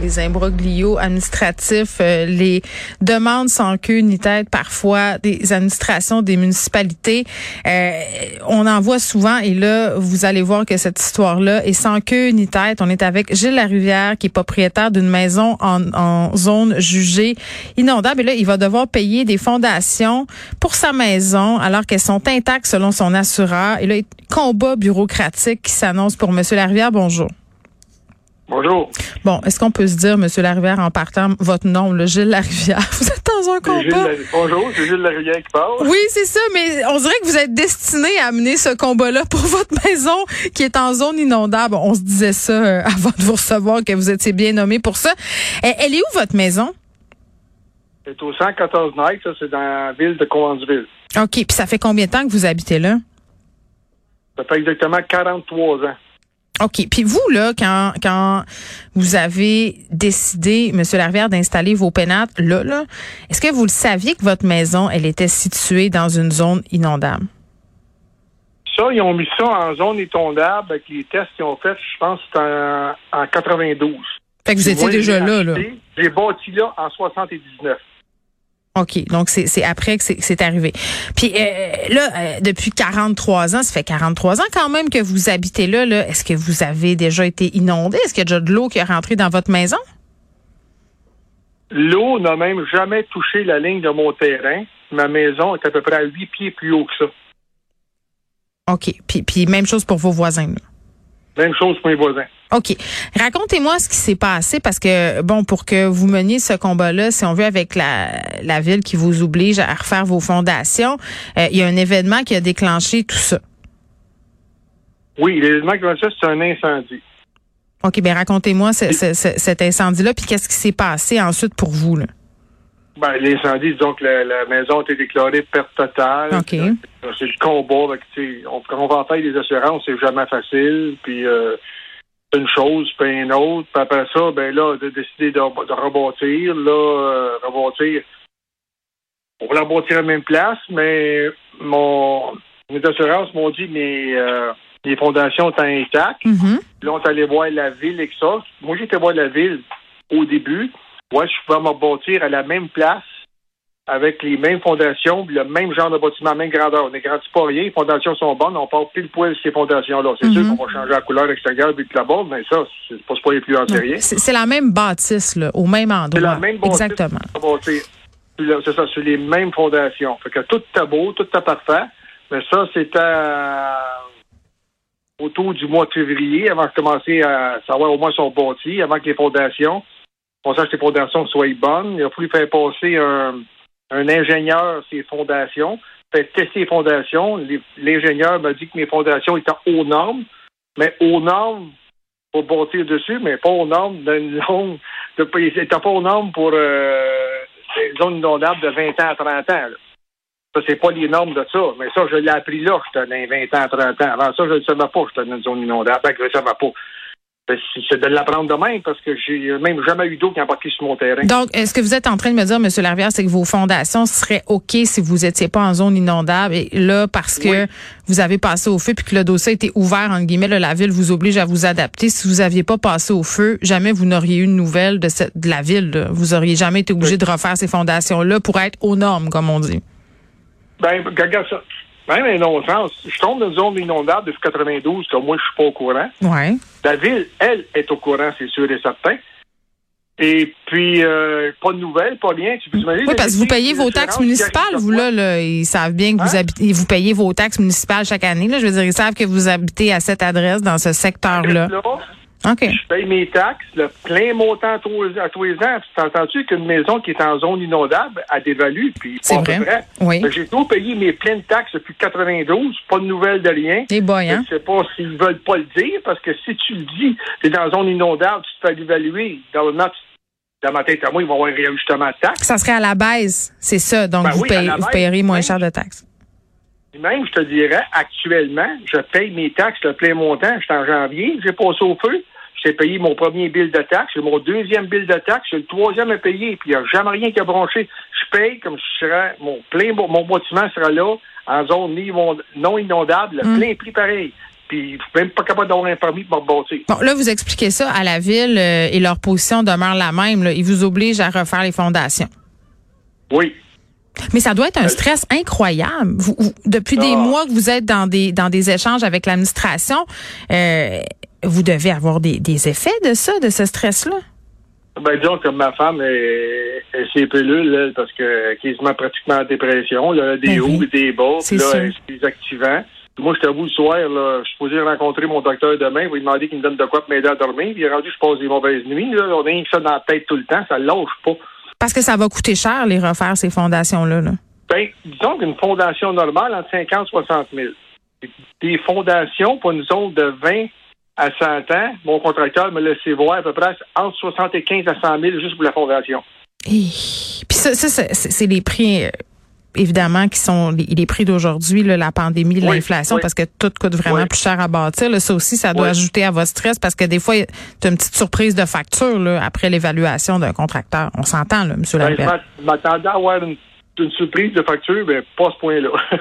les imbroglios administratifs, euh, les demandes sans queue ni tête parfois des administrations des municipalités. Euh, on en voit souvent et là, vous allez voir que cette histoire-là est sans queue ni tête. On est avec Gilles Larivière qui est propriétaire d'une maison en, en zone jugée inondable. Et là, il va devoir payer des fondations pour sa maison alors qu'elles sont intactes selon son assureur. Et là, combat bureaucratique qui s'annonce pour Monsieur Larivière. Bonjour. Bonjour. Bon, est-ce qu'on peut se dire, Monsieur Larivière, en partant, votre nom, le Gilles Larivière, vous êtes dans un combat? Bonjour, c'est Gilles Larivière qui parle. Oui, c'est ça, mais on dirait que vous êtes destiné à amener ce combat-là pour votre maison qui est en zone inondable. On se disait ça euh, avant de vous recevoir, que vous étiez bien nommé pour ça. Elle, est où, votre maison? C'est au 114 Night, ça, c'est dans la ville de Cowansville. OK, puis ça fait combien de temps que vous habitez là? Ça fait exactement 43 ans. OK. Puis vous, là, quand, quand vous avez décidé, M. Larvière, d'installer vos pénates là, là, est-ce que vous le saviez que votre maison, elle était située dans une zone inondable? Ça, ils ont mis ça en zone inondable avec les tests qu'ils ont fait, je pense, en, en 92. Fait que vous étiez déjà là, là. J'ai bâti là en 79. OK. Donc, c'est après que c'est arrivé. Puis euh, là, euh, depuis 43 ans, ça fait 43 ans quand même que vous habitez là. là. Est-ce que vous avez déjà été inondé? Est-ce qu'il y a déjà de l'eau qui est rentrée dans votre maison? L'eau n'a même jamais touché la ligne de mon terrain. Ma maison est à peu près à 8 pieds plus haut que ça. OK. Puis, puis même chose pour vos voisins. Même chose pour mes voisins. OK. Racontez-moi ce qui s'est passé parce que, bon, pour que vous meniez ce combat-là, si on veut, avec la, la ville qui vous oblige à refaire vos fondations, euh, il y a un événement qui a déclenché tout ça. Oui, l'événement qui a déclenché, c'est un incendie. OK, bien racontez-moi cet incendie-là, puis qu'est-ce qui s'est passé ensuite pour vous, là? Ben, l'incendie, disons que la, maison a été déclarée perte totale. OK. C'est le combat. on, quand on va en faire des assurances, c'est jamais facile. Puis euh, une chose, puis une autre. Puis après ça, ben là, de décider de, rebâtir. Là, euh, rebâtir. On va rebâtir à la même place, mais mon mes assurances m'ont dit mes euh, les fondations étaient intactes. Mm-hmm. Là, on est allé voir la ville et ça. Moi, j'étais voir la ville au début. Moi, je pouvais me bâtir à la même place avec les mêmes fondations, le même genre de bâtiment, même grandeur. On n'égrandit pas rien, les fondations sont bonnes, on part pile poil ces fondations-là. C'est sûr mhm. qu'on va changer la couleur extérieure puis la base, mais ça, c'est pas, pas les plus antérieurs. C'est la même bâtisse, là, au même endroit. C'est la même bâtisse. Exactement. C'est ça, c'est les mêmes fondations. Fait que tout est beau, tout est parfait, mais ça, c'était autour du mois de février, avant de commencer à savoir au moins son bâti, avant que les fondations, on sache que les fondations soient bonnes. Il a fallu faire passer un ingénieur ses fondations, fait tester les fondations. L'ingénieur m'a dit que mes fondations étaient aux normes, mais aux normes pour bâtir dessus, mais pas aux normes d'une zone de pas aux normes pour euh, une zone inondable de 20 ans à 30 ans. Ça, c'est pas les normes de ça. Mais ça, je l'ai appris là, j'étais dans 20 ans à 30 ans. Avant ça, je ne savais pas que j'étais dans une zone inondable. Je ne savais pas. Ben, c'est de l'apprendre demain parce que j'ai même jamais eu d'eau qui a embarqué sur mon terrain. Donc, est-ce que vous êtes en train de me dire, M. Larvière, c'est que vos fondations seraient OK si vous n'étiez pas en zone inondable? Et là, parce que vous avez passé au feu puis que le dossier a été ouvert, en guillemets, la ville vous oblige à vous adapter. Si vous n'aviez pas passé au feu, jamais vous n'auriez eu de nouvelles de, cette, de la ville. Vous auriez jamais été obligé de refaire ces fondations-là pour être aux normes, comme on dit. Ben, regarde ça. Même un non-sens. Je tombe dans une zone inondable depuis 92, que moi, je suis pas au courant. Ouais. La ville, elle, est au courant, c'est sûr et certain. Et puis, euh, pas de nouvelles, pas rien. Tu peux oui, parce que vous payez vos taxes municipales, vous, là, là, Ils savent bien que vous hein? habitez, vous payez vos taxes municipales chaque année, là. Je veux dire, ils savent que vous habitez à cette adresse, dans ce secteur-là. Je paye mes taxes, le plein montant à tous, les ans. Tu entends-tu qu'une maison qui est en zone inondable a dévalue? Puis c'est vrai. vrai. Oui. J'ai tout payé mes pleines taxes depuis 92, pas de nouvelles de rien. C'est bon, hein? Je sais pas s'ils veulent pas le dire, parce que si tu le dis, tu es dans zone inondable, tu te fais évaluer. Dans le dans ma tête à moi, ils vont avoir un réajustement de taxes. Ça serait à la baisse, c'est ça. Donc, ben vous, vous payerez moins cher de taxes. Même, je te dirais, actuellement, je paye mes taxes le plein montant. Je suis en janvier, j'ai passé au feu. j'ai payé mon premier bill de taxe, j'ai mon deuxième bill de taxe, j'ai le troisième à payer, puis il n'y a jamais rien qui a bronché. Je paye comme si je serais, mon plein, mon bâtiment sera là, en zone non inondable, mm. plein prix pareil. Puis, je suis même pas capable d'avoir un permis pour me rebâtir. Bon, là, vous expliquez ça à la ville euh, et leur position demeure la même. Ils vous obligent à refaire les fondations. Oui. Mais ça doit être un stress incroyable. Vous, depuis des ah. mois que vous êtes dans des dans des échanges avec l'administration, euh, vous devez avoir des, des effets de ça, de ce stress-là? Ben disons que ma femme est, est ses pilules parce que quasiment pratiquement en dépression. Là, des ben hauts et des bas, puis là, des activants. Moi, je t'avoue, le soir, là, je suis supposé rencontrer mon docteur demain, il va lui demander qu'il me donne de quoi pour m'aider à dormir. Puis il est rendu, je passe des mauvaises nuits. Là. On a rien que ça dans la tête tout le temps, ça lâche pas. Parce que ça va coûter cher, les refaire, ces fondations-là. Là. Ben, disons qu'une fondation normale, entre 50 et 60 000. Des fondations pour une zone de 20 à 100 ans, mon contracteur me laissé voir à peu près entre 75 à 100 000 juste pour la fondation. Puis ça, ça c'est les prix euh, évidemment, qui sont les, prix d'aujourd'hui, la pandémie, l'inflation, parce que tout coûte vraiment plus cher à bâtir. Là, ça aussi, ça doit ajouter à votre stress parce que des fois, tu as une petite surprise de facture là, après l'évaluation d'un contracteur. On s'entend, là, M. Ben, Lambert. Je m'attendais à avoir une, surprise de facture, mais pas à ce point-là.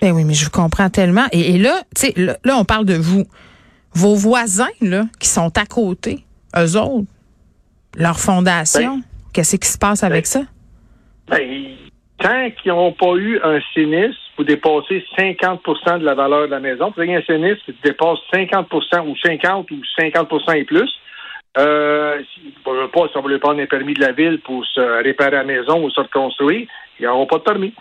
ben oui, mais je vous comprends tellement. Et, là, tu sais, là, on parle de vous. Vos voisins, là, qui sont à côté, eux autres, leur fondation, ben, qu'est-ce qui se passe avec ben, ça? Ben, tant qu'ils n'ont pas eu un sinistre pour dépasser 50% de la valeur de la maison, vous avez un sinistre qui dépasse 50 ou 50 ou 50 et plus, euh, pas, si on voulait prendre un permis de la ville pour se réparer la maison ou se reconstruire, ils n'auront pas de permis.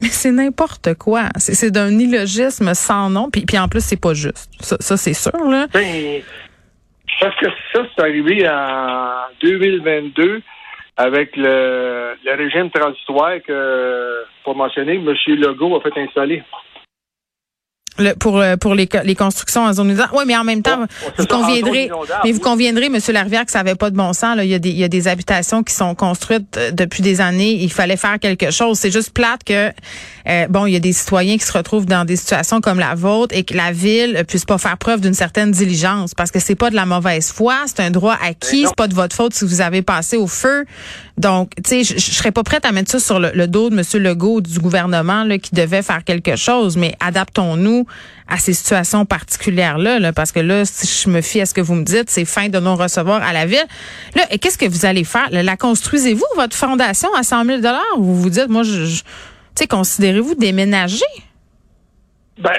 Mais c'est n'importe quoi. C'est d'un illogisme sans nom. Puis, puis en plus, c'est pas juste. Ça, c'est sûr. Là. Ben, parce que ça, c'est arrivé en 2022 avec le, le régime transitoire que, pour mentionner, M. Legault a fait installer. Le, pour euh, pour les, les constructions en zone inondable. Oui, mais en même temps, vous conviendrez, mais vous conviendrez, Monsieur Larvière, que ça n'avait pas de bon sens. Là. Il, y a des, il y a des habitations qui sont construites euh, depuis des années. Il fallait faire quelque chose. C'est juste plate que euh, bon, il y a des citoyens qui se retrouvent dans des situations comme la vôtre et que la ville puisse pas faire preuve d'une certaine diligence parce que c'est pas de la mauvaise foi, c'est un droit acquis, c'est pas de votre faute si vous avez passé au feu. Donc, tu sais, je, serais pas prête à mettre ça sur le, dos de Monsieur Legault du gouvernement là, qui devait faire quelque chose, mais adaptons-nous à ces situations particulières-là, là, parce que là, si je me fie à ce que vous me dites, c'est fin de non-recevoir à la ville. Là, et qu'est-ce que vous allez faire? La construisez-vous, votre fondation, à 100 000 ou vous vous dites, moi, je, tu sais, considérez-vous déménager? Ben,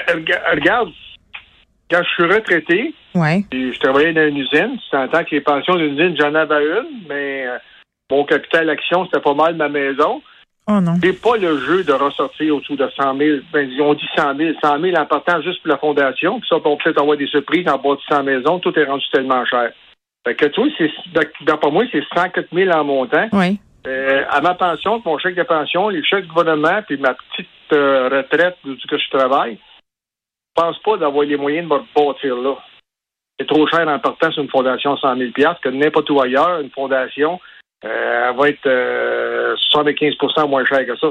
regarde, quand je suis retraité, ouais. je travaillais dans une usine, en tant que les pensions d'une usine, j'en avais une, mais euh, mon capital action, c'était pas mal ma maison. Oh non. C'est pas le jeu de ressortir autour de 100 000. Ben, on dit 100 000. 100 000 en partant juste pour la fondation. Puis ça, on peut peut-être avoir des surprises en bâtissant la maison. Tout est rendu tellement cher. Fait que, tu c'est, d'après moi, c'est 104 000 en montant. Oui. Euh, à ma pension, mon chèque de pension, les chèques du gouvernement, puis ma petite euh, retraite du que je travaille, je pense pas d'avoir les moyens de me bâtir là. C'est trop cher en partant sur une fondation 100 000 que n'importe où ailleurs, une fondation, elle va être 75% euh, moins chère que ça.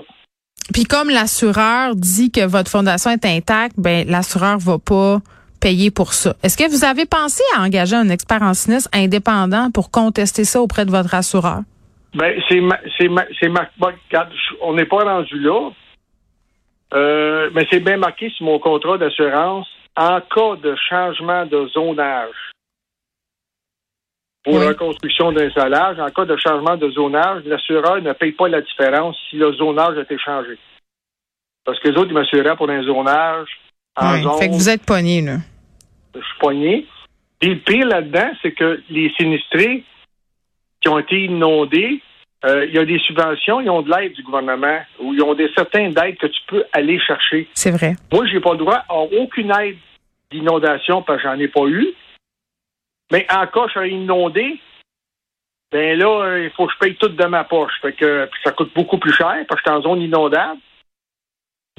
Puis comme l'assureur dit que votre fondation est intacte, ben l'assureur va pas payer pour ça. Est-ce que vous avez pensé à engager un expert en sinistre indépendant pour contester ça auprès de votre assureur? Ben, c'est c'est c'est on n'est pas rendu là. Euh, mais c'est bien marqué sur mon contrat d'assurance en cas de changement de zonage pour la construction d'un salage. En cas de changement de zonage, l'assureur ne paye pas la différence si le zonage a été changé. Parce que les autres, ils m'assuraient pour un zonage en zone. Fait que vous êtes pogné, là. Je suis pogné. Et le pire là-dedans, c'est que les sinistrés qui ont été inondés, euh, il y a des subventions, ils ont de l'aide du gouvernement, ou ils ont des certaines aides que tu peux aller chercher. C'est vrai. Moi, j'ai pas le droit à aucune aide d'inondation parce que j'en ai pas eu. Mais en cas, je serais inondé, ben là, il faut que je paye tout de ma poche. Fait que ça coûte beaucoup plus cher parce que je suis en zone inondable.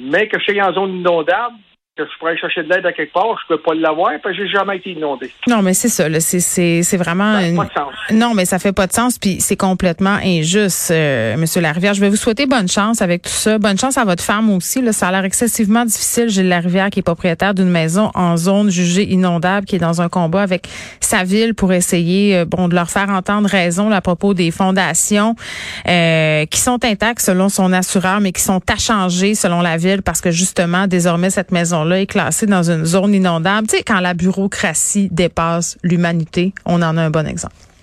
Mais que je suis en zone inondable, que je pourrais chercher de l'aide à quelque part, je peux pas l'avoir parce que j'ai jamais été inondé. Non, mais c'est ça, c'est, c'est, c'est vraiment. Ça pas de sens. Non, mais ça fait pas de sens, puis c'est complètement injuste, euh, Monsieur Larivière. Je vais vous souhaiter bonne chance avec tout ça. Bonne chance à votre femme aussi. Là, ça a l'air excessivement difficile. Gilles Larivière, qui est propriétaire d'une maison en zone jugée inondable, qui est dans un combat avec sa ville pour essayer, euh, bon, de leur faire entendre raison à propos des fondations euh, qui sont intactes selon son assureur, mais qui sont à changer selon la ville parce que justement, désormais, cette maison est classé dans une zone inondable. Tu sais, quand la bureaucratie dépasse l'humanité, on en a un bon exemple.